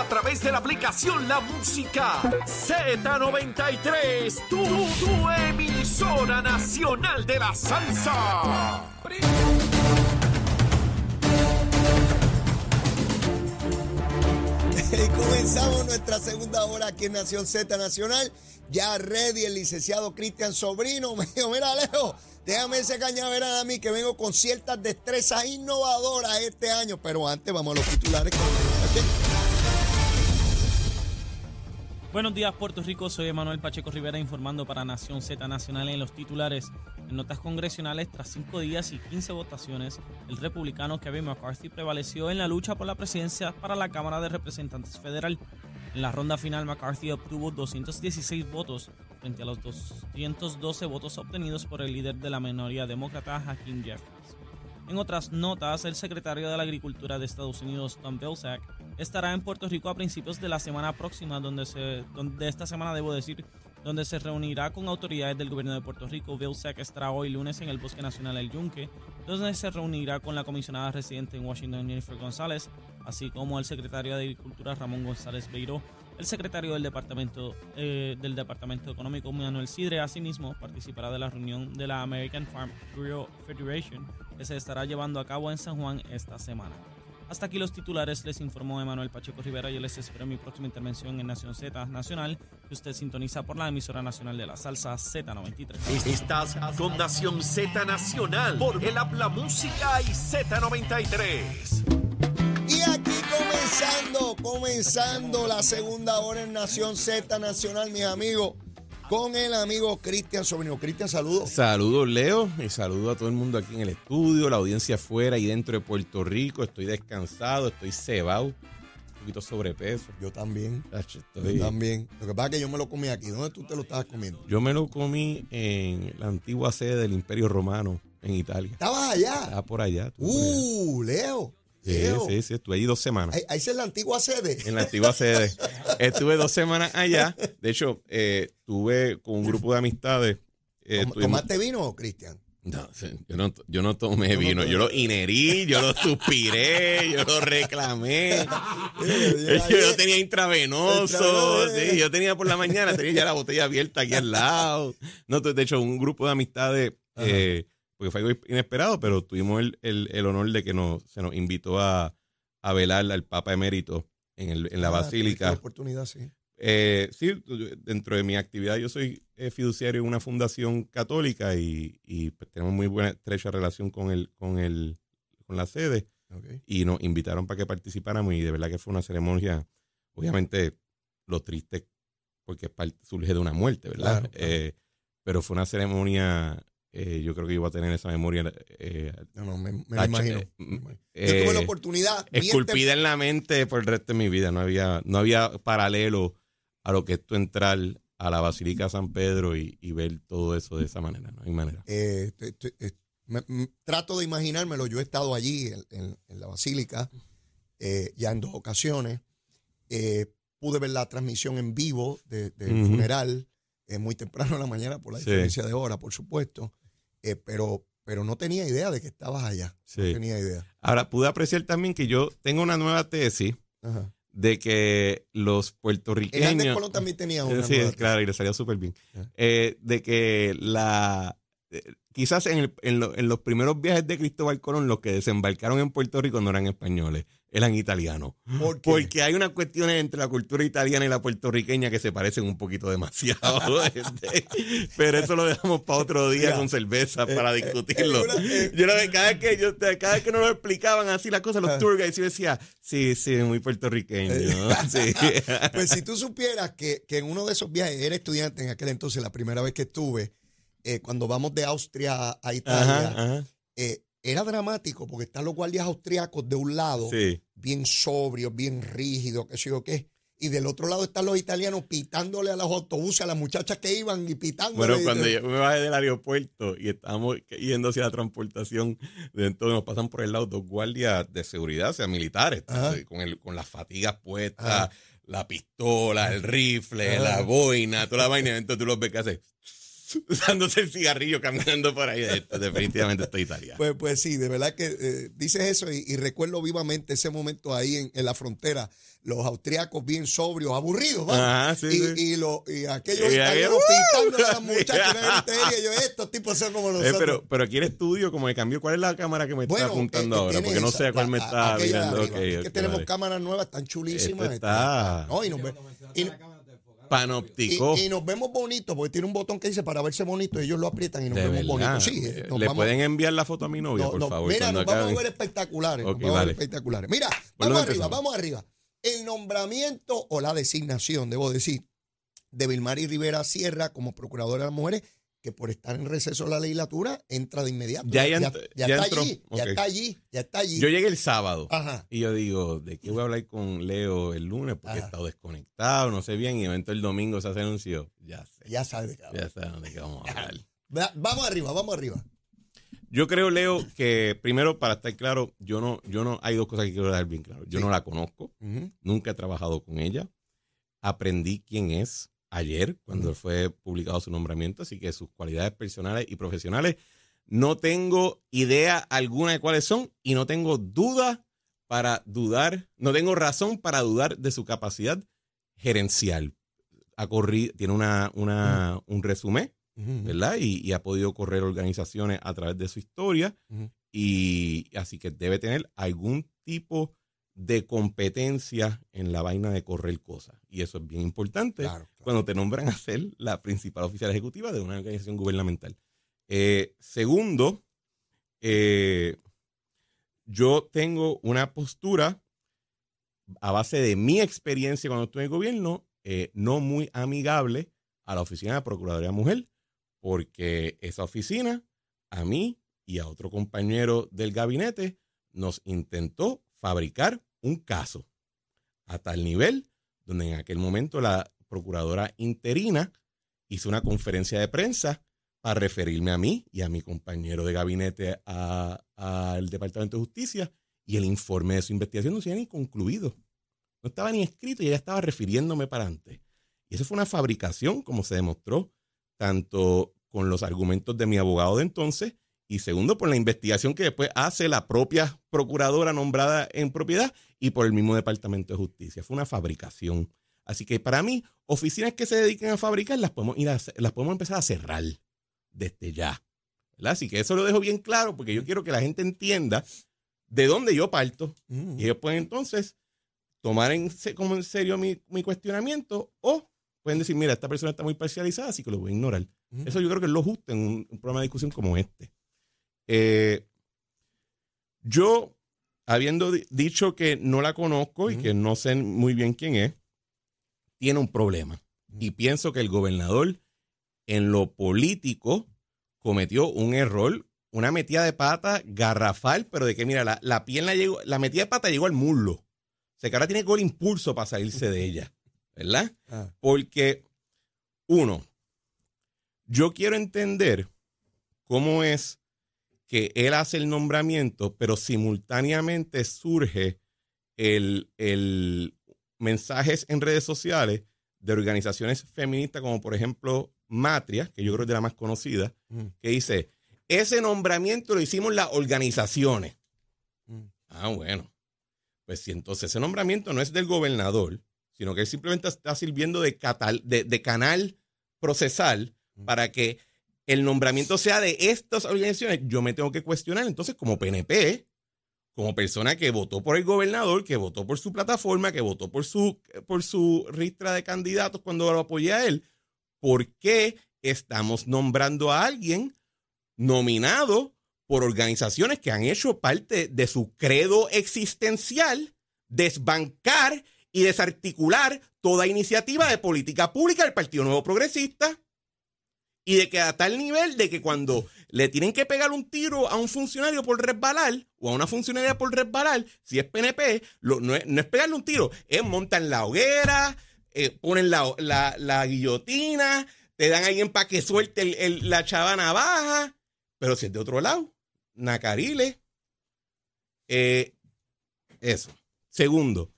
A través de la aplicación La Música Z93. Tu, tu emisora nacional de la salsa. Y comenzamos nuestra segunda hora aquí en Nación Z Nacional. Ya ready el licenciado Cristian Sobrino. Me dijo, mira Alejo, déjame ese cañaveral a mí que vengo con ciertas destrezas innovadoras este año. Pero antes vamos a los titulares. Buenos días Puerto Rico, soy Emanuel Pacheco Rivera informando para Nación Z Nacional en los titulares. En notas congresionales, tras cinco días y 15 votaciones, el republicano Kevin McCarthy prevaleció en la lucha por la presidencia para la Cámara de Representantes Federal. En la ronda final, McCarthy obtuvo 216 votos frente a los 212 votos obtenidos por el líder de la minoría demócrata, Hakeem Jeffries. En otras notas, el secretario de la Agricultura de Estados Unidos, Tom Vilsack, estará en Puerto Rico a principios de la semana próxima, donde se, donde esta semana debo decir, donde se reunirá con autoridades del gobierno de Puerto Rico. Vilsack estará hoy lunes en el Bosque Nacional El Yunque, donde se reunirá con la comisionada residente en Washington, Jennifer González, así como el secretario de Agricultura, Ramón González Beiró, el secretario del Departamento, eh, del Departamento Económico, Manuel Sidre, asimismo participará de la reunión de la American Farm Bureau Federation, que se estará llevando a cabo en San Juan esta semana. Hasta aquí los titulares, les informó Emanuel Pacheco Rivera. Yo les espero en mi próxima intervención en Nación Z Nacional, que usted sintoniza por la emisora nacional de la salsa Z93. Estás con Nación Z Nacional por el Habla Música y Z93. Y aquí comenzando, comenzando la segunda hora en Nación Z Nacional, mis amigos, con el amigo Cristian Sobrino. Cristian, saludos. Saludos, Leo, y saludo a todo el mundo aquí en el estudio, la audiencia afuera y dentro de Puerto Rico. Estoy descansado, estoy cebado, un poquito sobrepeso. Yo también. Tacho, Yo también. Lo que pasa es que yo me lo comí aquí. ¿Dónde tú te lo estabas comiendo? Yo me lo comí en la antigua sede del Imperio Romano en Italia. ¿Estabas allá? Estaba por allá. por allá. Uh, Leo. Sí, sí, sí, estuve ahí dos semanas. Ahí, ahí es la antigua sede. En la antigua sede. Estuve dos semanas allá. De hecho, eh, estuve con un grupo de amistades. eh, ¿Tomaste vino, Cristian? No, yo no, yo no tomé no vino, yo lo inherí, yo lo suspiré, yo lo reclamé. Yo lo tenía intravenoso, sí, yo tenía por la mañana, tenía ya la botella abierta aquí al lado. No, de hecho, un grupo de amistades, eh, porque fue algo inesperado, pero tuvimos el, el- el honor de que nos, se nos invitó a, a velar al Papa Emérito en, el, en la Ah, Basílica. oportunidad, sí. Eh, sí, dentro de mi actividad yo soy eh, fiduciario en una fundación católica y, y, pues, tenemos muy buena estrecha relación con el, con el, con la sede Ok. y nos invitaron para que participáramos y de verdad que fue una ceremonia, obviamente lo triste porque surge de una muerte, ¿verdad? Claro, claro. Eh, pero fue una ceremonia, eh, yo creo que iba a tener esa memoria eh, No, no, me, me imagino. eh, me imagino. eh, Yo tuve la oportunidad. bien esculpida en la mente por el resto de mi vida. No había, no había paralelo a lo que es tú entrar a la Basílica de San Pedro y, y ver todo eso de esa manera. No hay manera. Eh, te- te- eh, me- me- trato de imaginármelo. Yo he estado allí en, en- en la basílica eh, ya en dos ocasiones. Eh, pude ver la transmisión en vivo de- del Ujú. funeral eh, muy temprano en la mañana por la Sí. diferencia de hora, por supuesto. Eh, pero, pero no tenía idea de que estabas allá. No tenía idea. Ahora, pude apreciar también que yo tengo una nueva tesis Ajá. de que los puertorriqueños... Colón también tenía una. Sí, nueva- claro, y le salió súper bien. Eh, de que la... eh, Quizás en, el- en lo- en los primeros viajes de Cristóbal Colón, los que desembarcaron en Puerto Rico no eran españoles, eran italianos. ¿Por qué? Porque hay unas cuestiones entre la cultura italiana y la puertorriqueña que se parecen un poquito demasiado. este, pero eso lo dejamos para otro día Mira, con cerveza para discutirlo. eh, eh, yo cada vez que yo cada vez que nos lo explicaban así las cosas, los Ah. tour guides, yo decía, sí, sí, muy puertorriqueño. sí. Pues si tú supieras que, que en uno de esos viajes, era estudiante en aquel entonces, la primera vez que estuve, eh, cuando vamos de Austria a Italia, Ajá, ajá. Eh, era dramático porque están los guardias austriacos de un lado, Sí. bien sobrios, bien rígidos, qué sé yo qué, y del otro lado están los italianos pitándole a los autobuses, a las muchachas que iban y pitándole. Bueno, cuando yo me bajé del aeropuerto y estábamos yendo hacia la transportación, de entonces nos pasan por el lado dos guardias de seguridad, o sea, militares, con, el, con las fatigas puestas, la pistola, el rifle, la boina, toda la vaina. Entonces tú los ves que hacen usándose el cigarrillo, caminando por ahí. definitivamente estoy italiano. Pues, pues sí, de verdad que eh, dices eso y, recuerdo vivamente ese momento ahí en, la frontera. Los austriacos bien sobrios, aburridos, ¿vale? sí, y, sí. y, lo, y aquellos italianos pintando a las muchachas. y yo, estos tipos son como eh, nosotros. pero, pero aquí el estudio, como me cambió, ¿cuál es la cámara que me está apuntando ahora? Porque no sé a cuál me está mirando. es que tenemos cámaras nuevas, están chulísimas. está. No, y nos Panóptico. Y, nos vemos bonitos, porque tiene un botón que dice para verse bonito, ellos lo aprietan y nos vemos bonitos. Sí, eh, ¿Le pueden enviar la foto a mi novia, por favor? Mira, nos vamos a ver espectaculares. vamos a ver espectaculares. Mira, vamos arriba, vamos arriba. El nombramiento o la designación, debo decir, de Vilmari Rivera Sierra como procuradora de las mujeres que por estar en receso de la legislatura entra de inmediato. Ya, ya, está allí, ya está allí, ya está allí. Yo llegué el sábado y yo digo, ¿de qué voy a hablar con Leo el lunes? Porque he estado desconectado, no sé bien, y evento el domingo se anunció. Ya sé. Ya sabe Ya sabes de qué vamos a hablar. vamos arriba, vamos arriba. Yo creo, Leo, que primero, para estar claro, yo no, yo no, hay dos cosas que quiero dar bien claro. Yo no la conozco, nunca he trabajado con ella, aprendí quién es, ayer, cuando fue publicado su nombramiento, así que sus cualidades personales y profesionales no tengo idea alguna de cuáles son y no tengo duda para dudar, no tengo razón para dudar de su capacidad gerencial. Ha corrido, tiene una, una un resumen, ¿verdad? Y, ha podido correr organizaciones a través de su historia y así que debe tener algún tipo de competencia en la vaina de correr cosas. Y eso es bien importante cuando te nombran a ser la principal oficial ejecutiva de una organización gubernamental. Eh, segundo, eh, yo tengo una postura a base de mi experiencia cuando estuve en el gobierno, eh, no muy amigable a la oficina de Procuraduría Mujer, porque esa oficina, a mí y a otro compañero del gabinete, nos intentó fabricar un caso a tal nivel donde en aquel momento la procuradora interina hizo una conferencia de prensa para referirme a mí y a mi compañero de gabinete al Departamento de Justicia y el informe de su investigación no se había ni concluido. No estaba ni escrito y ella estaba refiriéndome para antes. Y eso fue una fabricación, como se demostró, tanto con los argumentos de mi abogado de entonces y segundo por la investigación que después hace la propia procuradora nombrada en propiedad y por el mismo Departamento de Justicia. Fue una fabricación. Así que para mí, oficinas que se dediquen a fabricar las podemos, ir las podemos empezar a cerrar desde ya. Así que eso lo dejo bien claro porque yo quiero que la gente entienda de dónde yo parto mm. y ellos pueden entonces tomar en, como en serio mi, cuestionamiento o pueden decir, mira, esta persona está muy parcializada, así que lo voy a ignorar. Mm. Eso yo creo que es lo justo en un programa de discusión como este. Eh, yo, habiendo dicho que no la conozco y que no sé muy bien quién es, tiene un problema. Y pienso que el gobernador en lo político cometió un error, una metida de pata garrafal, pero de que, mira, la, la pierna llegó, la metida de pata llegó al muslo. O sea que ahora tiene que el impulso para salirse de ella, ¿verdad? Ah. Porque, uno, yo quiero entender cómo es que él hace el nombramiento, pero simultáneamente surge el, el mensajes en redes sociales de organizaciones feministas como por ejemplo Matria, que yo creo que es de la más conocida, mm. que dice, ese nombramiento lo hicimos las organizaciones. Mm. Ah, bueno. Pues si entonces ese nombramiento no es del gobernador, sino que él simplemente está sirviendo de, de, canal procesal mm. para que el nombramiento sea de estas organizaciones, yo me tengo que cuestionar entonces como PNP, como persona que votó por el gobernador, que votó por su plataforma, que votó por su, por su ristra de candidatos cuando lo apoyé a él, ¿por qué estamos nombrando a alguien nominado por organizaciones que han hecho parte de su credo existencial, desbancar y desarticular toda iniciativa de política pública del Partido Nuevo Progresista? Y de que a tal nivel de que cuando le tienen que pegar un tiro a un funcionario por resbalar o a una funcionaria por resbalar, si es PNP, no, es, pegarle un tiro, es montar la hoguera, eh, ponen la, la, guillotina, te dan ahí en para que suelte la chavana baja, pero si es de otro lado, Nacarile, eh, eso. Segundo,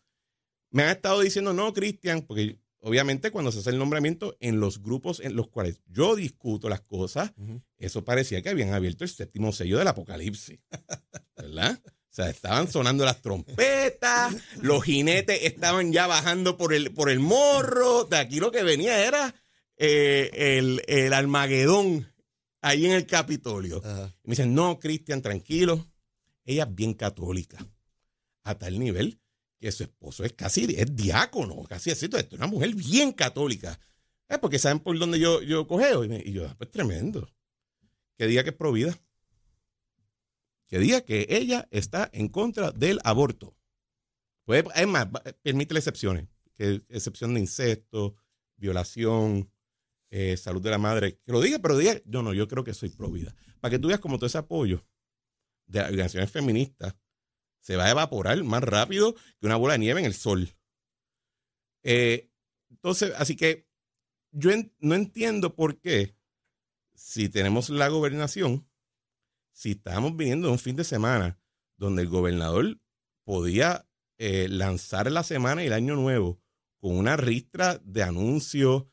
me han estado diciendo, no, Cristian, porque obviamente cuando se hace el nombramiento en los grupos en los cuales yo discuto las cosas, eso parecía que habían abierto el séptimo sello del apocalipsis. ¿Verdad? O sea, estaban sonando las trompetas, los jinetes estaban ya bajando por el, por el morro. De aquí lo que venía era eh, el, el, Armagedón ahí en el Capitolio. me dicen, no, Cristian, tranquilo. Ella es bien católica. A tal nivel que su esposo es casi es diácono, casi así. una mujer bien católica. Es porque saben por dónde yo, yo cogeo. Y, yo, ah, pues tremendo. Que diga que es provida. Que diga que ella está en contra del aborto. Pues, es más, permite excepciones. Que excepción de incesto, violación, eh, salud de la madre. Que lo diga, pero diga, yo no, yo creo que soy provida. Para que tú veas como todo ese apoyo de organizaciones feministas se va a evaporar más rápido que una bola de nieve en el sol. Eh, entonces, así que yo no entiendo por qué, si tenemos la gobernación, si estamos viniendo de un fin de semana donde el gobernador podía eh, lanzar la semana y el año nuevo con una ristra de anuncios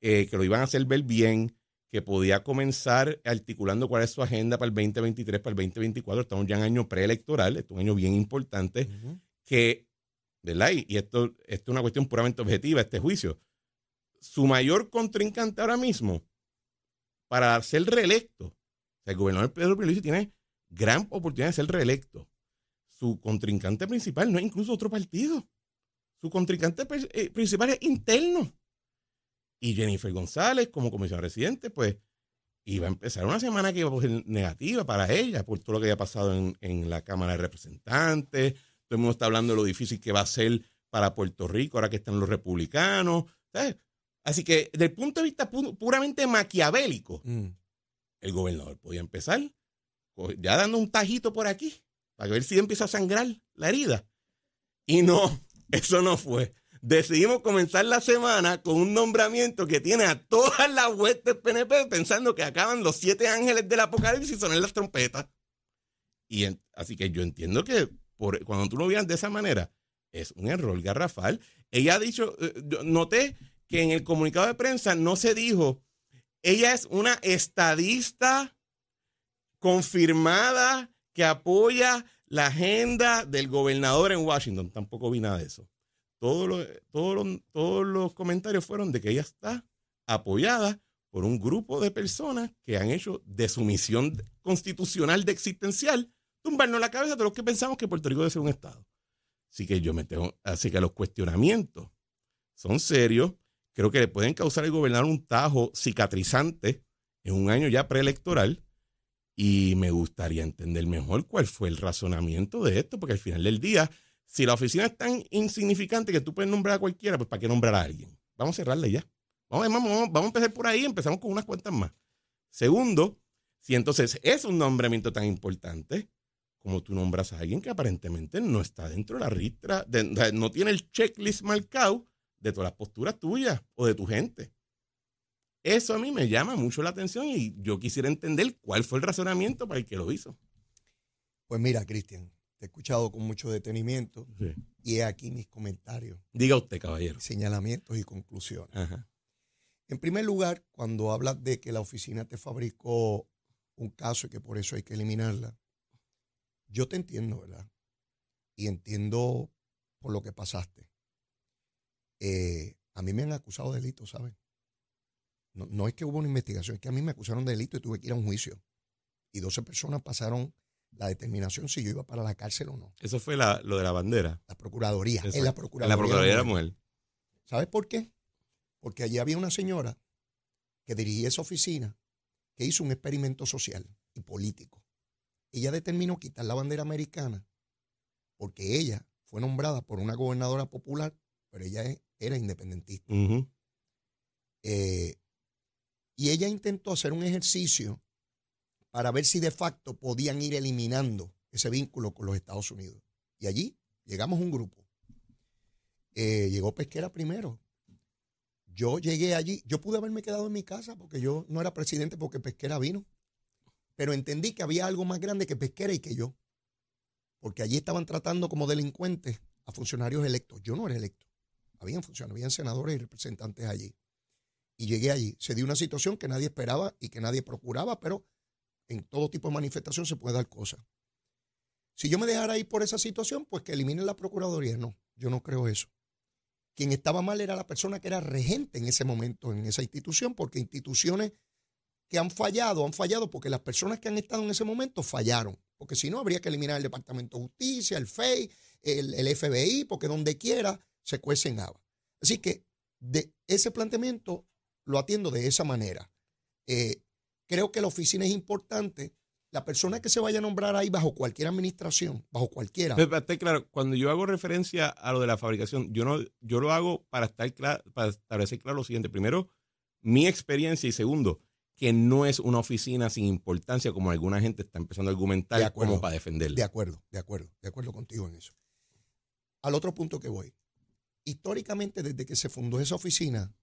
eh, que lo iban a hacer ver bien, que podía comenzar articulando cuál es su agenda para el 2023, para el 2024. Estamos ya en año preelectoral, es un año bien importante, que, ¿verdad? Y, esto, esto es una cuestión puramente objetiva, este juicio. Su mayor contrincante ahora mismo para ser reelecto, o sea, el gobernador Pedro Pierluisi tiene gran oportunidad de ser reelecto. Su contrincante principal no es incluso otro partido. Su contrincante eh, principal es interno. Y Jennifer González, como comisión residente, pues iba a empezar una semana que iba a ser negativa para ella por todo lo que había pasado en, la Cámara de Representantes. Todo el mundo está hablando de lo difícil que va a ser para Puerto Rico ahora que están los republicanos. Así que, desde el punto de vista puramente maquiavélico, mm. el gobernador podía empezar ya dando un tajito por aquí para ver si empieza a sangrar la herida. Y no, eso no fue decidimos comenzar la semana con un nombramiento que tiene a todas las huestes PNP pensando que acaban los siete ángeles del apocalipsis y sonan las trompetas. Y así que yo entiendo que por, cuando tú lo veas de esa manera, es un error garrafal. Ella ha dicho, eh, noté que en el comunicado de prensa no se dijo, ella es una estadista confirmada que apoya la agenda del gobernador en Washington. Tampoco vi nada de eso todos los, todos, los comentarios fueron de que ella está apoyada por un grupo de personas que han hecho de su misión constitucional de existencial tumbarnos la cabeza de los que pensamos que Puerto Rico debe ser un Estado. Así que yo me tengo, así que los cuestionamientos son serios. Creo que le pueden causar al gobernador un tajo cicatrizante en un año ya preelectoral. Y me gustaría entender mejor cuál fue el razonamiento de esto, porque al final del día si la oficina es tan insignificante que tú puedes nombrar a cualquiera, pues ¿para qué nombrar a alguien? Vamos a cerrarle ya. Vamos, vamos, vamos a empezar por ahí, empezamos con unas cuentas más. Segundo, si entonces es un nombramiento tan importante, como tú nombras a alguien que aparentemente no está dentro de la ristra, no tiene el checklist marcado de todas las posturas tuyas o de tu gente. Eso a mí me llama mucho la atención y yo quisiera entender cuál fue el razonamiento para el que lo hizo. Pues mira, Cristian, te he escuchado con mucho detenimiento y he aquí mis comentarios. Diga usted, caballero. Señalamientos y conclusiones. En primer lugar, cuando hablas de que la oficina te fabricó un caso y que por eso hay que eliminarla, yo te entiendo, ¿verdad? Y entiendo por lo que pasaste. Eh, a mí me han acusado de delito, ¿sabes? No, no, es que hubo una investigación, es que a mí me acusaron de delito y tuve que ir a un juicio. Y 12 personas pasaron la determinación si yo iba para la cárcel o no. Eso fue lo de la bandera. La Procuraduría. En la Procuraduría. la Procuraduría de la Mujer. ¿Sabes por qué? Porque allí había una señora que dirigía esa oficina que hizo un experimento social y político. Ella determinó quitar la bandera americana porque ella fue nombrada por una gobernadora popular, pero ella era independentista. Eh, Y ella intentó hacer un ejercicio para ver si de facto podían ir eliminando ese vínculo con los Estados Unidos. Y allí llegamos un grupo. Eh, llegó Pesquera primero. Yo llegué allí, yo pude haberme quedado en mi casa porque yo no era presidente porque Pesquera vino, pero entendí que había algo más grande que Pesquera y que yo, porque allí estaban tratando como delincuentes a funcionarios electos. Yo no era electo, habían funcionarios, habían senadores y representantes allí. Y llegué allí. Se dio una situación que nadie esperaba y que nadie procuraba, pero en todo tipo de manifestación se puede dar cosas. Si yo me dejara ir por esa situación, pues que eliminen la Procuraduría. No, yo no creo eso. Quien estaba mal era la persona que era regente en ese momento en esa institución, porque instituciones que han fallado, han fallado porque las personas que han estado en ese momento fallaron. Porque si no, habría que eliminar el Departamento de Justicia, el FEI, el, FBI, porque donde quiera se cuecen agua. Así que de ese planteamiento lo atiendo de esa manera. Eh, creo que la oficina es importante la persona que se vaya a nombrar ahí bajo cualquier administración, bajo cualquiera. Pero, claro, cuando yo hago referencia a lo de la fabricación, yo no, yo lo hago para estar claro, para establecer claro lo siguiente. Primero, mi experiencia y segundo, que no es una oficina sin importancia como alguna gente está empezando a argumentar como para defenderla. De acuerdo, de acuerdo, de acuerdo contigo en eso. Al otro punto que voy. Históricamente, desde que se fundó esa oficina,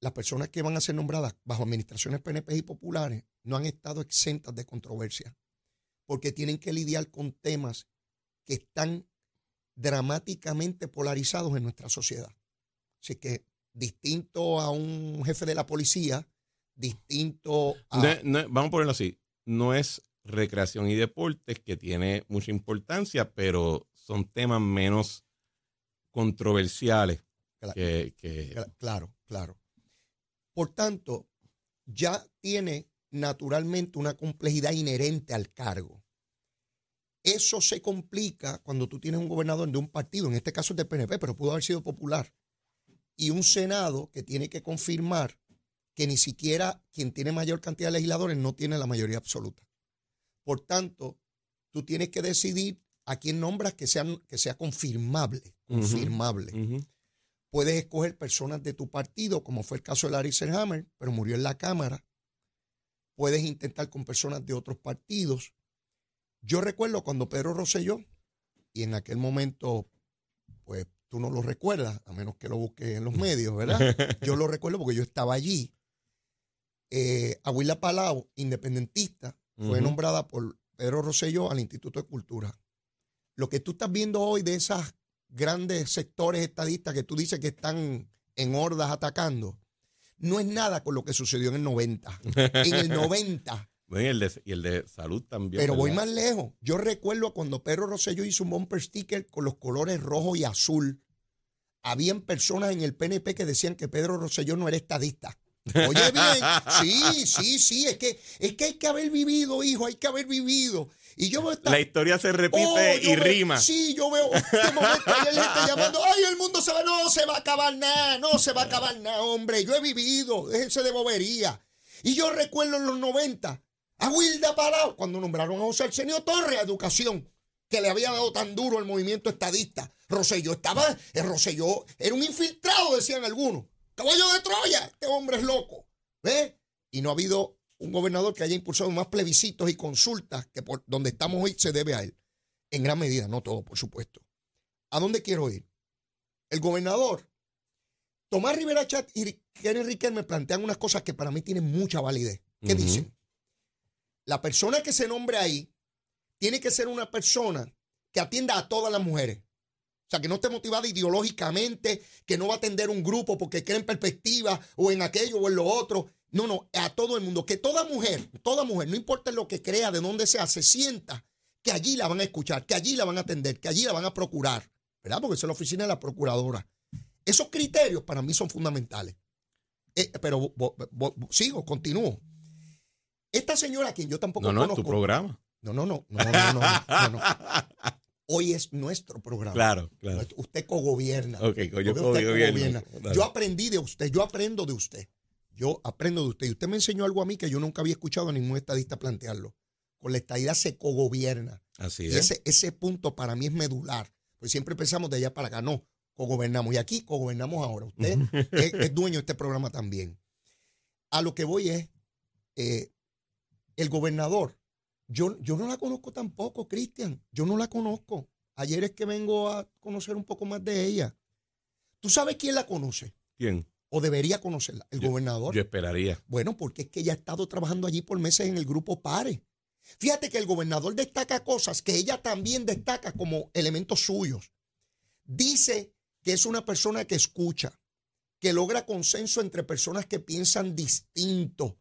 las personas que van a ser nombradas bajo administraciones PNP y populares no han estado exentas de controversia, porque tienen que lidiar con temas que están dramáticamente polarizados en nuestra sociedad. Así que distinto a un jefe de la policía, distinto a... vamos a ponerlo así, no es recreación y deportes que tiene mucha importancia, pero son temas menos controversiales. que... Claro, claro. Por tanto, ya tiene naturalmente una complejidad inherente al cargo. Eso se complica cuando tú tienes un gobernador de un partido, en este caso es del PNP, pero pudo haber sido popular, y un Senado que tiene que confirmar que ni siquiera quien tiene mayor cantidad de legisladores no tiene la mayoría absoluta. Por tanto, tú tienes que decidir a quién nombras que, que sea confirmable, confirmable. Puedes escoger personas de tu partido, como fue el caso de Larry Selhammer, pero murió en la Cámara. Puedes intentar con personas de otros partidos. Yo recuerdo cuando Pedro Rosselló, y en aquel momento, pues tú no lo recuerdas, a menos que lo busques en los medios, ¿verdad? Yo lo recuerdo porque yo estaba allí. Eh, Aguila Palau, independentista, fue nombrada por Pedro Rosselló al Instituto de Cultura. Lo que tú estás viendo hoy de esas grandes sectores estadistas que tú dices que están en hordas atacando, no es nada con lo que sucedió en el 90. En el 90. y, el de, y el de salud también. Pero voy más lejos. Yo recuerdo cuando Pedro Rosselló hizo un bumper sticker con los colores rojo y azul. Habían personas en el PNP que decían que Pedro Rosselló no era estadista. Oye bien, sí, sí, sí, es que, es que hay que haber vivido, hijo, hay que haber vivido. Y yo La historia se repite oh, y rima. Sí, yo veo un momento hay gente llamando, ay, el mundo se va, no se va a acabar nada, no se va a acabar nada, hombre. Yo he vivido, déjense de bobería. Y yo recuerdo en los 90 a Wilda Palau, cuando nombraron a José Arsenio Torres a Educación, que le había dado tan duro el movimiento estadista. Roselló estaba, el Roselló era un infiltrado, decían algunos. Caballo de Troya, este hombre es loco. ¿Ves? Y no ha habido un gobernador que haya impulsado más plebiscitos y consultas que por donde estamos hoy se debe a él. En gran medida, no todo, por supuesto. ¿A dónde quiero ir? El gobernador, Tomás Rivera Chat y Kenny Riquelme plantean unas cosas que para mí tienen mucha validez. ¿Qué dicen? La persona que se nombre ahí tiene que ser una persona que atienda a todas las mujeres. O sea, que no esté motivada ideológicamente, que no va a atender un grupo porque cree en perspectiva o en aquello o en lo otro, no, no, a todo el mundo. Que toda mujer, toda mujer, no importa lo que crea, de dónde sea, se sienta que allí la van a escuchar, que allí la van a atender, que allí la van a procurar, ¿verdad? Porque es la oficina de la procuradora. Esos criterios para mí son fundamentales. Eh, pero sigo, continúo. Esta señora, a quien yo tampoco no, no, conozco. No, tu programa. No, no, no, no, no, no, no, Hoy es nuestro programa. Claro, claro. Usted cogobierna. Ok, yo cogobierna. Yo aprendí de usted, yo aprendo de usted. Yo aprendo de usted. Y usted me enseñó algo a mí que yo nunca había escuchado a ningún estadista plantearlo. Con la estadidad se cogobierna. Así es. Y ese, ese punto para mí es medular. Pues siempre pensamos de allá para acá. No, cogobernamos. Y aquí cogobernamos ahora. Usted es, dueño de este programa también. a lo que voy es, eh, el gobernador, yo, yo no la conozco tampoco, Cristian, yo no la conozco. Ayer es que vengo a conocer un poco más de ella. ¿Tú sabes quién la conoce? ¿Quién? ¿O debería conocerla? ¿El gobernador? Yo esperaría. Bueno, porque es que ella ha estado trabajando allí por meses en el grupo PARE. Fíjate que el gobernador destaca cosas que ella también destaca como elementos suyos. Dice que es una persona que escucha, que logra consenso entre personas que piensan distinto.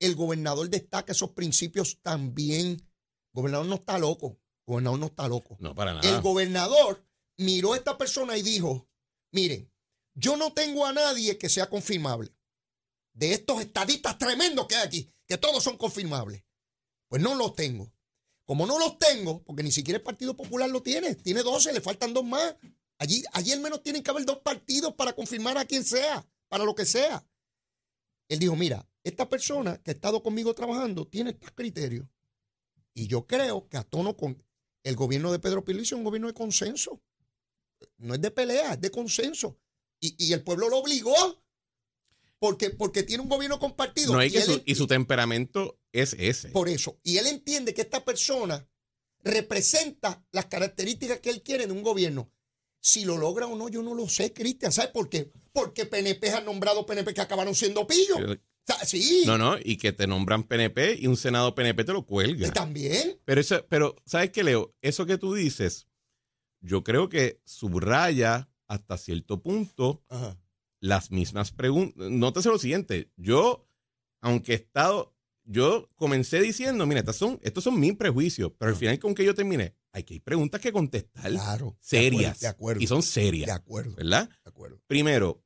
El gobernador destaca esos principios también. El gobernador no está loco. El gobernador no está loco. No, para nada. El gobernador miró a esta persona y dijo, miren, yo no tengo a nadie que sea confirmable. De estos estadistas tremendos que hay aquí, que todos son confirmables. Pues no los tengo. Como no los tengo, porque ni siquiera el Partido Popular lo tiene, tiene 12, le faltan dos más. Allí, allí al menos tienen que haber dos partidos para confirmar a quien sea, para lo que sea. Él dijo, mira, esta persona que ha estado conmigo trabajando tiene estos criterios. Y yo creo que a tono con el gobierno de Pedro Pilicio es un gobierno de consenso. No es de pelea, es de consenso. Y, y el pueblo lo obligó porque, porque tiene un gobierno compartido. No, y, y que él su, ent- y su temperamento es ese. por eso. Y él entiende que esta persona representa las características que él quiere de un gobierno. Si lo logra o no, yo no lo sé, Cristian. ¿Sabes por qué? Porque PNP han nombrado PNP que acabaron siendo pillos. O sea, sí, No, no, y que te nombran PNP y un Senado PNP te lo y cuelga. también. Pero eso, pero, ¿sabes qué, Leo? Eso que tú dices, yo creo que subraya hasta cierto punto Ajá. las mismas preguntas. Nótese lo siguiente, yo, aunque he estado, yo comencé diciendo, mira, estos son, estos son mis prejuicios, pero al final con que yo terminé, hay que hay preguntas que contestar Claro. serias. De acuerdo. Y son serias, De acuerdo. ¿verdad? De acuerdo. Primero,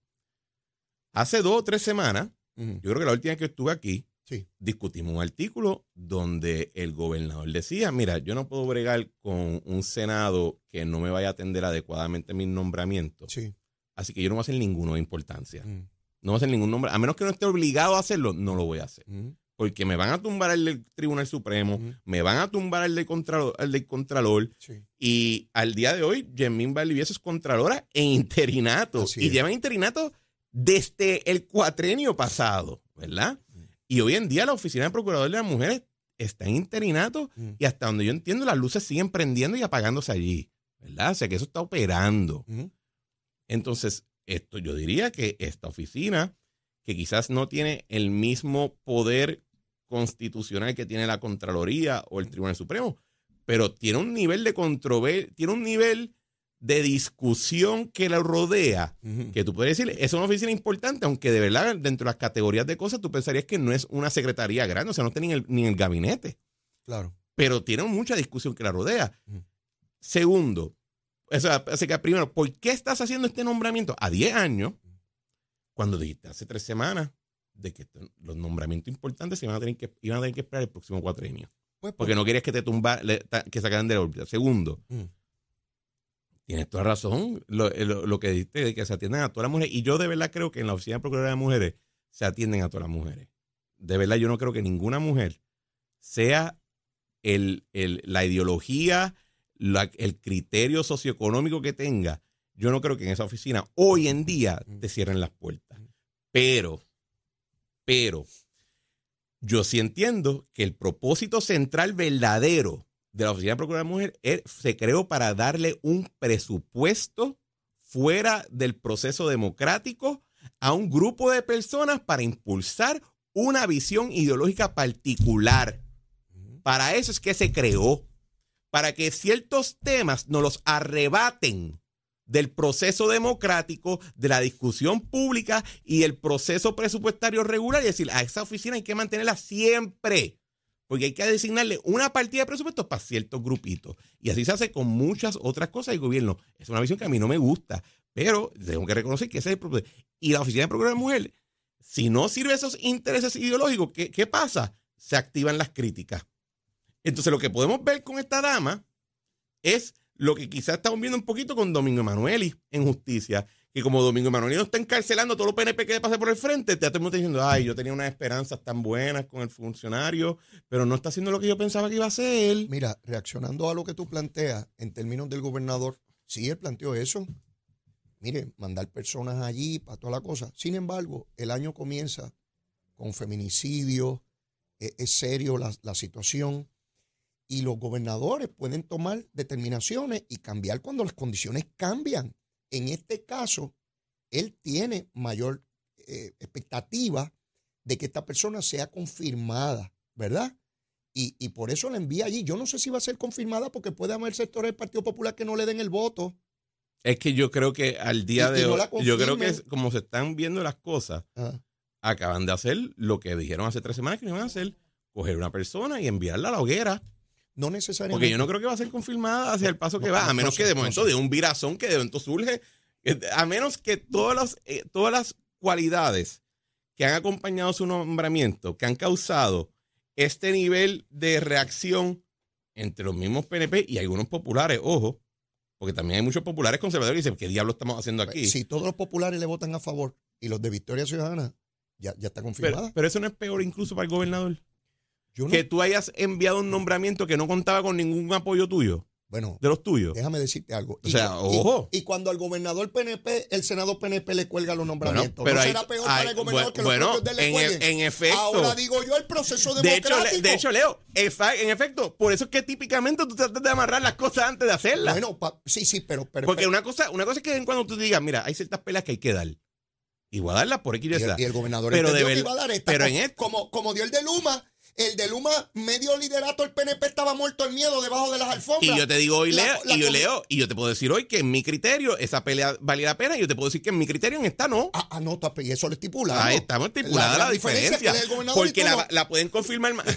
hace dos o tres semanas, yo creo que la última vez que estuve aquí, Sí. discutimos un artículo donde el gobernador decía, mira, yo no puedo bregar con un Senado que no me vaya a atender adecuadamente mis nombramientos, Sí. así que yo no voy a hacer ninguno de importancia. Mm, No voy a hacer ningún nombre, a menos que no esté obligado a hacerlo, no lo voy a hacer. mm, Porque me van a tumbar el del Tribunal Supremo, Ujú. me van a tumbar el del Contralor, el del Contralor Sí. y al día de hoy, Yemín Valdivieso es Contralora en interinato. Así y es. lleva interinato desde el cuatrenio pasado, ¿verdad? Y hoy en día la Oficina de Procurador de las Mujeres está en interinato Mm. y hasta donde yo entiendo las luces siguen prendiendo y apagándose allí, ¿verdad? O sea que eso está operando. Entonces, esto yo diría que esta oficina, que quizás no tiene el mismo poder constitucional que tiene la Contraloría o el Tribunal Supremo, pero tiene un nivel de controversia, tiene un nivel de discusión que la rodea, que tú puedes decir, es una oficina importante, aunque de verdad dentro de las categorías de cosas tú pensarías que no es una secretaría grande, o sea, no está ni en el, ni en el gabinete Claro. pero tiene mucha discusión que la rodea. Segundo, o sea, así que primero, ¿por qué estás haciendo este nombramiento a 10 años cuando dijiste hace tres semanas de que los nombramientos importantes se iban a tener que, iban a tener que esperar el próximo cuatrenio? Pues, Porque no querías que te tumba, que sacaran de la órbita. Segundo. Tienes toda razón, lo, lo- lo que dijiste de que se atienden a todas las mujeres. Y yo de verdad creo que en la oficina de Procuraduría de Mujeres se atienden a todas las mujeres. De verdad, yo no creo que ninguna mujer sea el, el- la ideología, la- el criterio socioeconómico que tenga. Yo no creo que en esa oficina hoy en día te cierren las puertas. Pero, pero, yo sí entiendo que el propósito central verdadero de la Oficina de Procuradora de Mujer se creó para darle un presupuesto fuera del proceso democrático a un grupo de personas para impulsar una visión ideológica particular. Para eso es que se creó, para que ciertos temas nos los arrebaten del proceso democrático, de la discusión pública y el proceso presupuestario regular y decir, a esa oficina hay que mantenerla siempre, porque hay que designarle una partida de presupuesto para ciertos grupitos. Y así se hace con muchas otras cosas del gobierno. Es una visión que a mí no me gusta, pero tengo que reconocer que ese es el propósito. Y la oficina de Procuraduría de Mujer, si no sirve esos intereses ideológicos, ¿qué, qué pasa? Se activan las críticas. Entonces, lo que podemos ver con esta dama es lo que quizás estamos viendo un poquito con Domingo Emanueli en justicia. Que como Domingo Emanueli no está encarcelando a todos los PNP que le pase por el frente, te mundo diciendo, ay, yo tenía unas esperanzas tan buenas con el funcionario, pero no está haciendo lo que yo pensaba que iba a hacer. Mira, reaccionando a lo que tú planteas en términos del gobernador, sí, él planteó eso. Mire, mandar personas allí para toda la cosa. Sin embargo, el año comienza con feminicidio, e- es, serio la situación y los gobernadores pueden tomar determinaciones y cambiar cuando las condiciones cambian. En este caso, él tiene mayor eh, expectativa de que esta persona sea confirmada, ¿verdad? Y, y por eso la envía allí. Yo no sé si va a ser confirmada porque puede haber sectores del Partido Popular que no le den el voto. Es que yo creo que al día Y- de hoy, yo creo que es- como se están viendo las cosas, Ah, acaban de hacer lo que dijeron hace tres semanas que no iban a hacer, coger una persona y enviarla a la hoguera. No necesariamente. Porque yo no creo que va a ser confirmada hacia el paso que No, va, a menos no que de momento de un virazón que de momento surge, a menos que todas las, eh, todas las cualidades que han acompañado su nombramiento, que han causado este nivel de reacción entre los mismos PNP y algunos populares, ojo, porque también hay muchos populares conservadores que dicen, ¿qué diablo estamos haciendo aquí? Si todos los populares le votan a favor y los de Victoria Ciudadana, ya, ya está pero, confirmada. pero eso no es peor incluso para el gobernador. No- Que tú hayas enviado un nombramiento que no contaba con ningún apoyo tuyo, bueno, de los tuyos. déjame decirte algo. O sea, y- ojo. Y, cuando al gobernador PNP, el senador PNP le cuelga los Bueno, nombramientos. pero ¿No hay- será peor hay- para el gobernador que los bueno, de él le en, cuelguen? en efecto. Ahora digo yo el proceso de hecho, democrático. De hecho, Leo, en efecto, por eso es que típicamente tú tratas de amarrar las cosas antes de hacerlas. Bueno, pa- sí, sí, pero... pero Porque una cosa, una cosa es que cuando tú digas, mira, hay ciertas peleas que hay que dar. Y voy a darlas por X y y, Y. el, gobernador Pero de que iba a dar esta. pero en esto- como, como dio el de Luma, el de Luma, medio liderato, el PNP estaba muerto el miedo debajo de las alfombras. Y yo te digo hoy, La- Leo, la y yo leo, y yo te puedo decir hoy que en mi criterio esa pelea valía la pena, y yo te puedo decir que en mi criterio en esta no. Ah, ah, no, y eso lo estipula. Ahí estamos estipulada la, gran diferencia diferencia. porque la, no. la pueden confirmar más.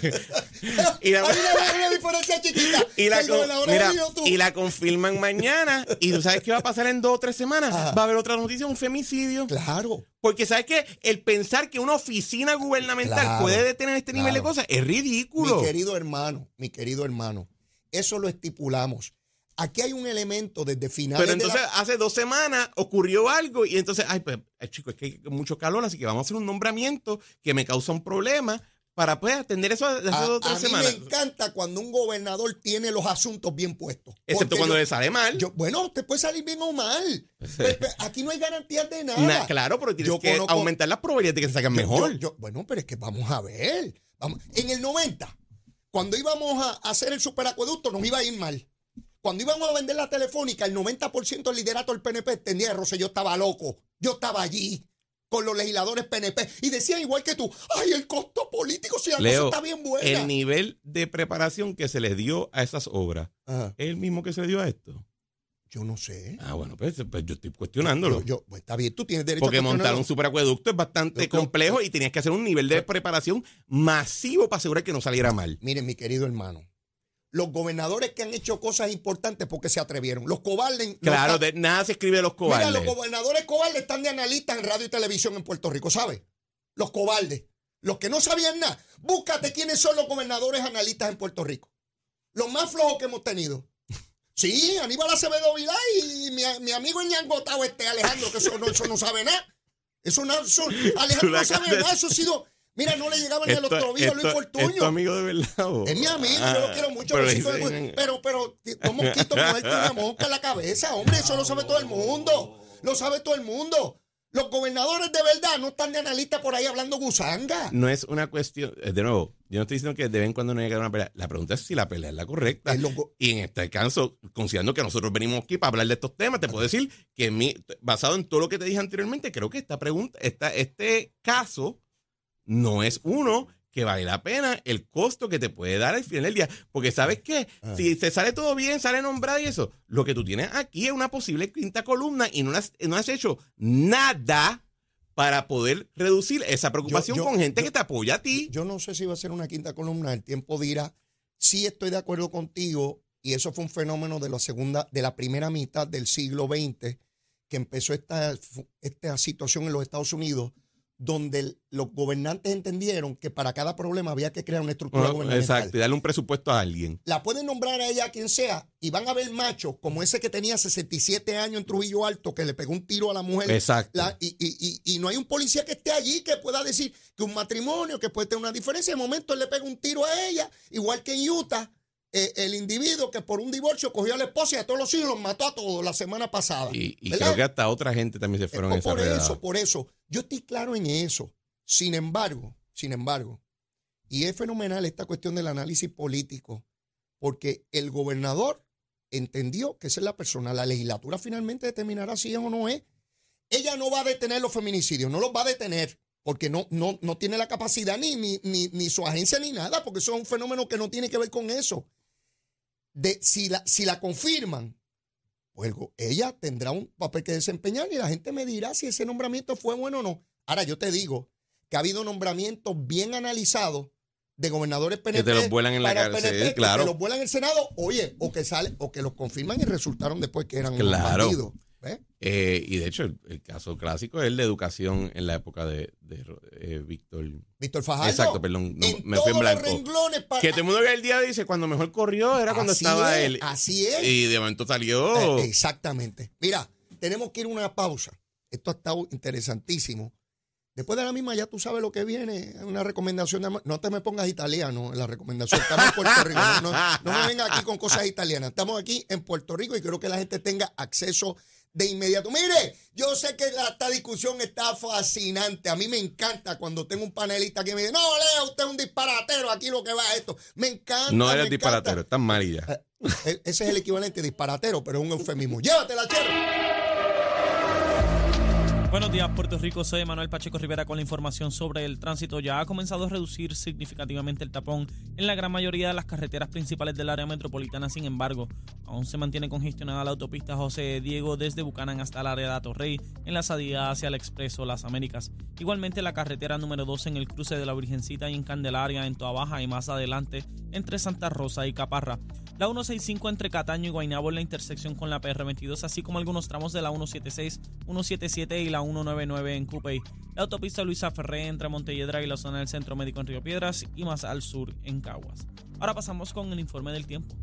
y la, Hay una, una diferencia chiquita. y la con- mira, y la confirman mañana. Y tú sabes qué va a pasar en dos o tres semanas. Ajá. Va a haber otra noticia, un femicidio. Claro. Porque sabes que el pensar que una oficina gubernamental Claro, puede detener este nivel de cosas es ridículo. Mi querido hermano, mi querido hermano, eso lo estipulamos. Aquí hay un elemento desde finales Pero de la- entonces hace dos semanas ocurrió algo y entonces, ay, pues, chico, es que hay mucho calor, así que vamos a hacer un nombramiento que me causa un problema para pues atender eso de hace a, dos o tres a mí semanas. me encanta cuando un gobernador tiene los asuntos bien puestos. Excepto cuando yo- le sale mal. yo- bueno, te puede salir bien o mal. Pe- pe- aquí no hay garantías de nada. Na- claro, pero tienes Yo que conozco- aumentar las probabilidades de que se saquen mejor. bueno, pero es que vamos a ver. Vamos- En el 90, cuando íbamos a hacer el superacueducto, nos iba a ir mal. Cuando íbamos a vender la telefónica, el 90% del liderato del PNP entendía, Rosé, yo estaba loco. Yo estaba allí con los legisladores PNP y decían igual que tú, ay, el costo político, si la Leo, cosa está bien buena. el nivel de preparación que se les dio a esas obras Ajá. es el mismo que se le dio a esto. Yo no sé. Ah, bueno, pues, pues yo estoy cuestionándolo. Yo, yo- pues, está bien, tú tienes derecho Porque a montar un superacueducto es bastante Yo complejo y tenías que hacer un nivel de preparación masivo para asegurar que no saliera mal. Miren, mi querido hermano, los gobernadores que han hecho cosas importantes porque se atrevieron. Los cobardes. no Claro, están- de, nada se escribe de los Mira, cobardes. los gobernadores cobardes están de analistas en radio y televisión en Puerto Rico, ¿sabes? Los cobardes. Los que no sabían nada. Búscate quiénes son los gobernadores analistas en Puerto Rico. Los más flojos que hemos tenido. Sí, Aníbal Acevedo Vilá y mi, mi amigo Ñangotao este Alejandro, que eso no, eso no sabe nada. Eso no, eso- Alejandro no sabe nada. Eso ha sido. Mira, no le llegaban ni a los tobillos Luis esto- Fortuño. es tu amigo de verdad. Es mi amigo, yo lo quiero mucho. Ah, Pero, de dicen- mu- pero, pero, no mosquito, una mosca en la cabeza, hombre, eso lo sabe todo el mundo. Lo sabe todo el mundo. Los gobernadores de verdad no están de analistas por ahí hablando gusanga. no es una cuestión, eh, de nuevo, yo no estoy diciendo que de vez en cuando no que dar una pelea. La pregunta es si la pelea es la correcta. Es Y en este caso, considerando que nosotros venimos aquí para hablar de estos temas, te puedo decir que mi, basado en todo lo que te dije anteriormente, creo que esta pregunta, esta, este caso no es uno que vale la pena el costo que te puede dar al final del día. Porque sabes qué, Ah. si te sale todo bien, sale nombrado y eso, lo que tú tienes aquí es una posible quinta columna y no has, no has hecho nada para poder reducir esa preocupación yo- con gente yo- que te apoya a ti. Yo no sé si va a ser una quinta columna, el tiempo dirá. Sí estoy de acuerdo contigo, y eso fue un fenómeno de la segunda, de la primera mitad del siglo XX, que empezó esta, esta situación en los Estados Unidos, donde los gobernantes entendieron que para cada problema había que crear una estructura Ah, gubernamental. Exacto, y darle un presupuesto a alguien. La pueden nombrar a ella a quien sea y van a ver machos como ese que tenía 67 años en Trujillo Alto que le pegó un tiro a la mujer. Exacto. La- y, y- y- y no hay un policía que esté allí que pueda decir que un matrimonio, que puede tener una diferencia. De momento él le pega un tiro a ella, igual que en Utah, eh, el individuo que por un divorcio cogió a la esposa y a todos los hijos los mató a todos la semana pasada. Y, y creo que hasta otra gente también se fueron Eh, en esa por redada. eso, por eso. Yo estoy claro en eso. Sin embargo, sin embargo, y es fenomenal esta cuestión del análisis político, porque el gobernador entendió que esa es la persona. La legislatura finalmente determinará si es o no es. Ella no va a detener los feminicidios, no los va a detener, porque no, no, no tiene la capacidad ni, ni, ni, ni su agencia ni nada, porque eso es un fenómeno que no tiene que ver con eso. De, si, la, si la confirman, pues ella tendrá un papel que desempeñar y la gente me dirá si ese nombramiento fue bueno o no. Ahora yo te digo que ha habido nombramientos bien analizados de gobernadores PNP. Que te los vuelan en la cárcel, claro. Que los vuelan en el Senado, oye, o que sale, o que los confirman y resultaron después que eran claro. bandidos. Eh, y de hecho, el, caso clásico es el de educación en la época de, de eh, Víctor. Víctor Fajardo. Exacto, perdón, me fui en blanco. Que todo el mundo ve el día dice cuando mejor corrió era cuando estaba él. Así es. Y de momento salió. Eh, exactamente. Mira, tenemos que ir a una pausa. Esto ha estado interesantísimo. Después de la misma ya tú sabes lo que viene, una recomendación. De, no te me pongas italiano en la recomendación. Estamos en Puerto Rico. No, me vengas aquí con cosas italianas. Estamos aquí en Puerto Rico y quiero que la gente tenga acceso de inmediato. Mire, yo sé que esta discusión está fascinante. A mí me encanta cuando tengo un panelista que me dice, no, Leo, usted es un disparatero, aquí lo que va es esto. Me encanta. No eres disparatero, estás mal ya. Eh, eh, ese es el equivalente disparatero, pero es un eufemismo. Llévatela, chero. Buenos días, Puerto Rico. Soy Manuel Pacheco Rivera con la información sobre el tránsito. Ya ha comenzado a reducir significativamente el tapón en la gran mayoría de las carreteras principales del área metropolitana. Sin embargo, aún se mantiene congestionada la autopista José Diego desde Bucanán hasta el área de Atorrey en la salida hacia el Expreso Las Américas. Igualmente la carretera número 2 en el cruce de la Virgencita y en Candelaria en Toa Baja y más adelante entre Santa Rosa y Caparra. La 165 entre Cataño y Guaynabo en la intersección con la PR22, así como algunos tramos de la 176, 177 y la 199 en Cupey. La autopista Luisa Ferré entre Montelledra y la zona del Centro Médico en Río Piedras y más al sur en Caguas. Ahora pasamos con el informe del tiempo.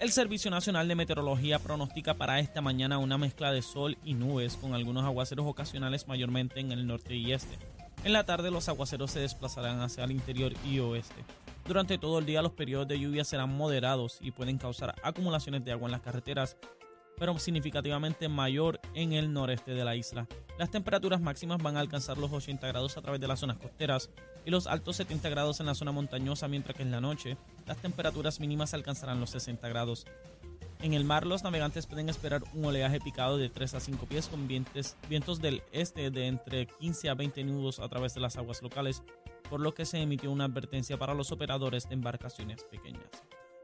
El Servicio Nacional de Meteorología pronostica para esta mañana una mezcla de sol y nubes con algunos aguaceros ocasionales mayormente en el norte y este. En la tarde los aguaceros se desplazarán hacia el interior y oeste. Durante todo el día los periodos de lluvia serán moderados y pueden causar acumulaciones de agua en las carreteras, pero significativamente mayor en el noreste de la isla. Las temperaturas máximas van a alcanzar los 80 grados a través de las zonas costeras y los altos 70 grados en la zona montañosa, mientras que en la noche las temperaturas mínimas alcanzarán los 60 grados. En el mar los navegantes pueden esperar un oleaje picado de 3 a 5 pies con vientos, vientos del este de entre 15 a 20 nudos a través de las aguas locales por lo que se emitió una advertencia para los operadores de embarcaciones pequeñas.